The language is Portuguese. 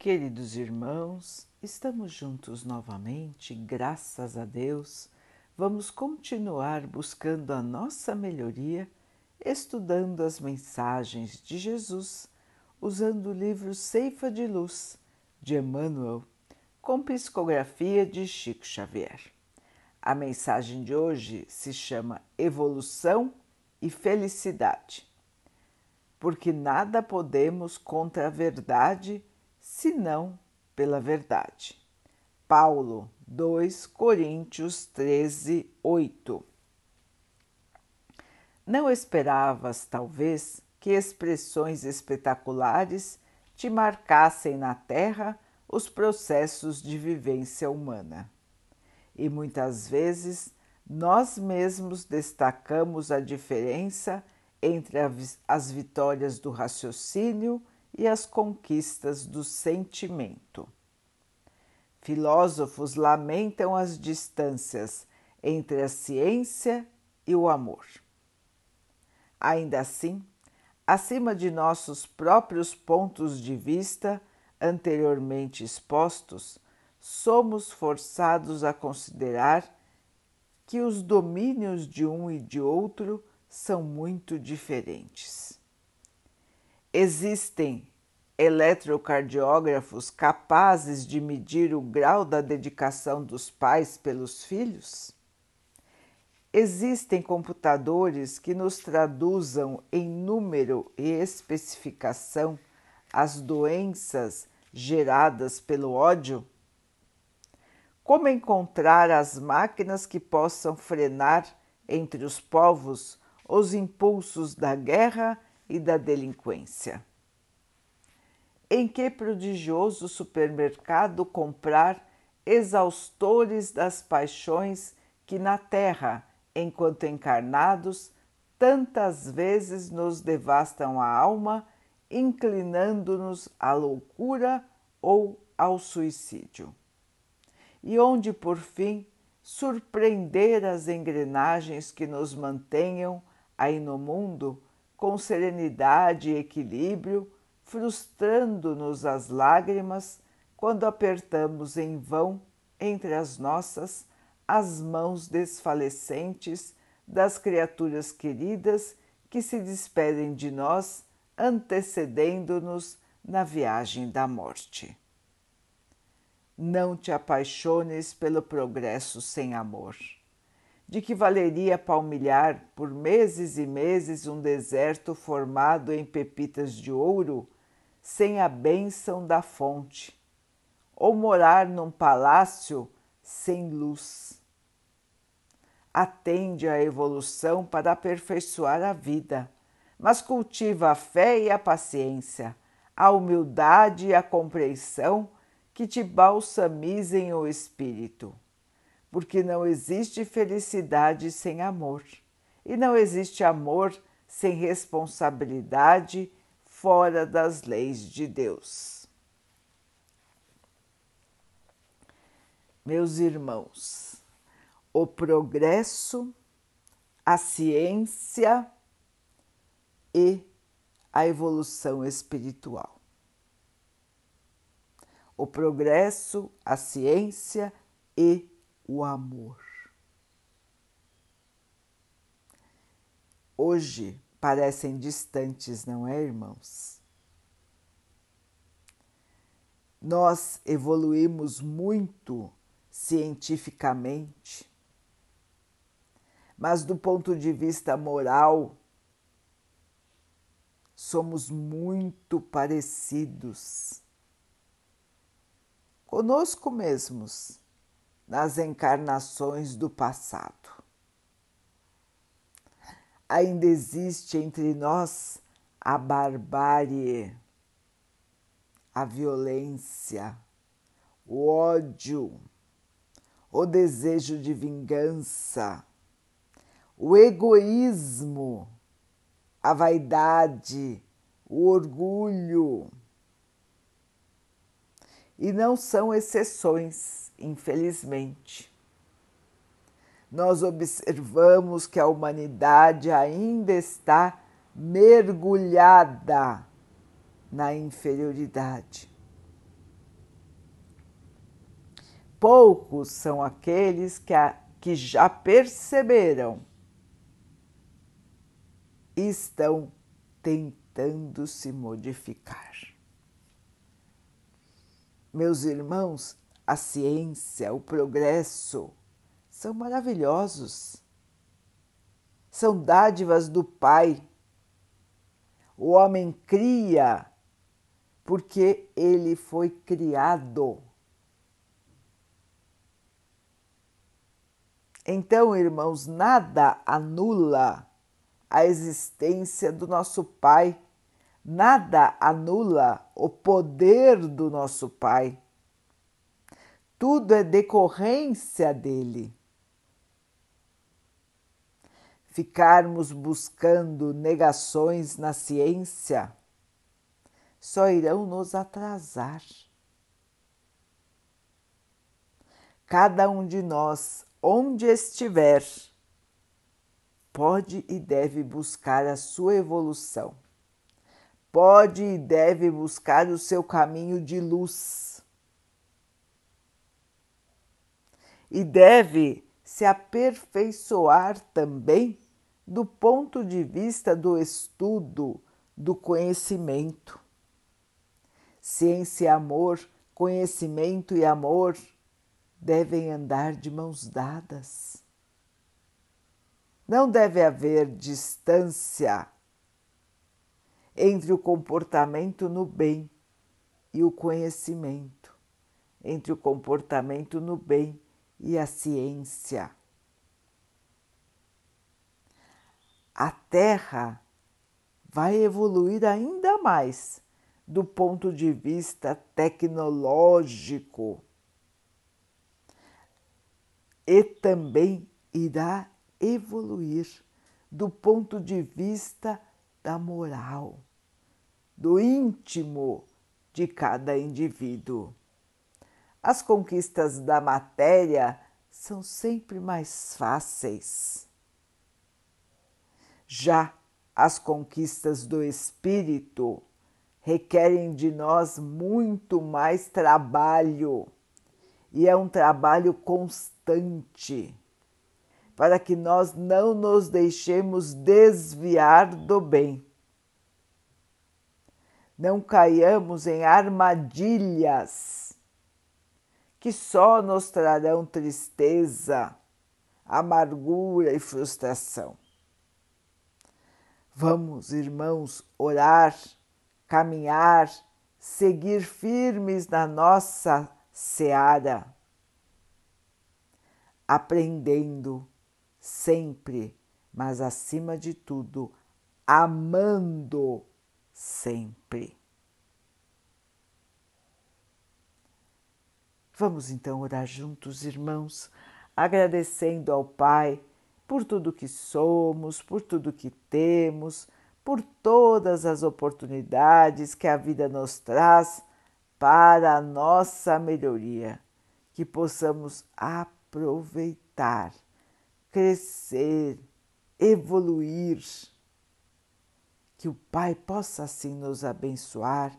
Queridos irmãos, estamos juntos novamente, graças a Deus. Vamos continuar buscando a nossa melhoria, estudando as mensagens de Jesus, usando o livro Ceifa de Luz, de Emmanuel, com psicografia de Chico Xavier. A mensagem de hoje se chama Evolução e Felicidade. Porque nada podemos contra a verdade senão pela verdade. Paulo 2 Coríntios 13, 8. Não esperavas, talvez, que expressões espetaculares te marcassem na Terra os processos de vivência humana. E muitas vezes nós mesmos destacamos a diferença entre as vitórias do raciocínio e as conquistas do sentimento. Filósofos lamentam as distâncias entre a ciência e o amor. Ainda assim, acima de nossos próprios pontos de vista anteriormente expostos, somos forçados a considerar que os domínios de um e de outro são muito diferentes. Existem eletrocardiógrafos capazes de medir o grau da dedicação dos pais pelos filhos? Existem computadores que nos traduzam em número e especificação as doenças geradas pelo ódio? Como encontrar as máquinas que possam frenar entre os povos os impulsos da guerra e da delinquência. Em que prodigioso supermercado comprar exaustores das paixões que na terra, enquanto encarnados, tantas vezes nos devastam a alma, inclinando-nos à loucura ou ao suicídio. E onde, por fim, surpreender as engrenagens que nos mantenham aí no mundo com serenidade e equilíbrio, frustrando-nos as lágrimas quando apertamos em vão entre as nossas as mãos desfalecentes das criaturas queridas que se despedem de nós, antecedendo-nos na viagem da morte. Não te apaixones pelo progresso sem amor de que valeria palmilhar por meses e meses um deserto formado em pepitas de ouro sem a bênção da fonte, ou morar num palácio sem luz. Atende à evolução para aperfeiçoar a vida, mas cultiva a fé e a paciência, a humildade e a compreensão que te balsamizem o espírito porque não existe felicidade sem amor e não existe amor sem responsabilidade fora das leis de Deus. Meus irmãos, o progresso, a ciência e a evolução espiritual. O progresso, a ciência e o amor. Hoje parecem distantes, não é, irmãos? Nós evoluímos muito cientificamente, mas do ponto de vista moral, somos muito parecidos conosco mesmos nas encarnações do passado. Ainda existe entre nós a barbárie, a violência, o ódio, o desejo de vingança, o egoísmo, a vaidade, o orgulho. E não são exceções infelizmente. Nós observamos que a humanidade ainda está mergulhada na inferioridade. poucos são aqueles que, a, que já perceberam e estão tentando se modificar. Meus irmãos, a ciência, o progresso são maravilhosos. São dádivas do Pai. O homem cria porque ele foi criado. Então, irmãos, nada anula a existência do nosso Pai, nada anula o poder do nosso Pai. Tudo é decorrência dele. Ficarmos buscando negações na ciência só irão nos atrasar. Cada um de nós, onde estiver, pode e deve buscar a sua evolução, pode e deve buscar o seu caminho de luz. E deve se aperfeiçoar também do ponto de vista do estudo, do conhecimento. Ciência e amor, conhecimento e amor devem andar de mãos dadas. Não deve haver distância entre o comportamento no bem e o conhecimento, entre o comportamento no bem e a ciência. A Terra vai evoluir ainda mais do ponto de vista tecnológico e também irá evoluir do ponto de vista da moral, do íntimo de cada indivíduo. As conquistas da matéria são sempre mais fáceis. Já as conquistas do espírito requerem de nós muito mais trabalho e é um trabalho constante para que nós não nos deixemos desviar do bem. Não caiamos em armadilhas que só nos trarão tristeza, amargura e frustração. Vamos, irmãos, orar caminhar, seguir firmes na nossa seara, aprendendo sempre, mas acima de tudo, amando sempre. Vamos então orar juntos, irmãos, agradecendo ao Pai por tudo que somos, por tudo que temos por todas as oportunidades que a vida nos traz para a nossa melhoria, que possamos aproveitar, crescer, evoluir. Que o Pai possa assim nos abençoar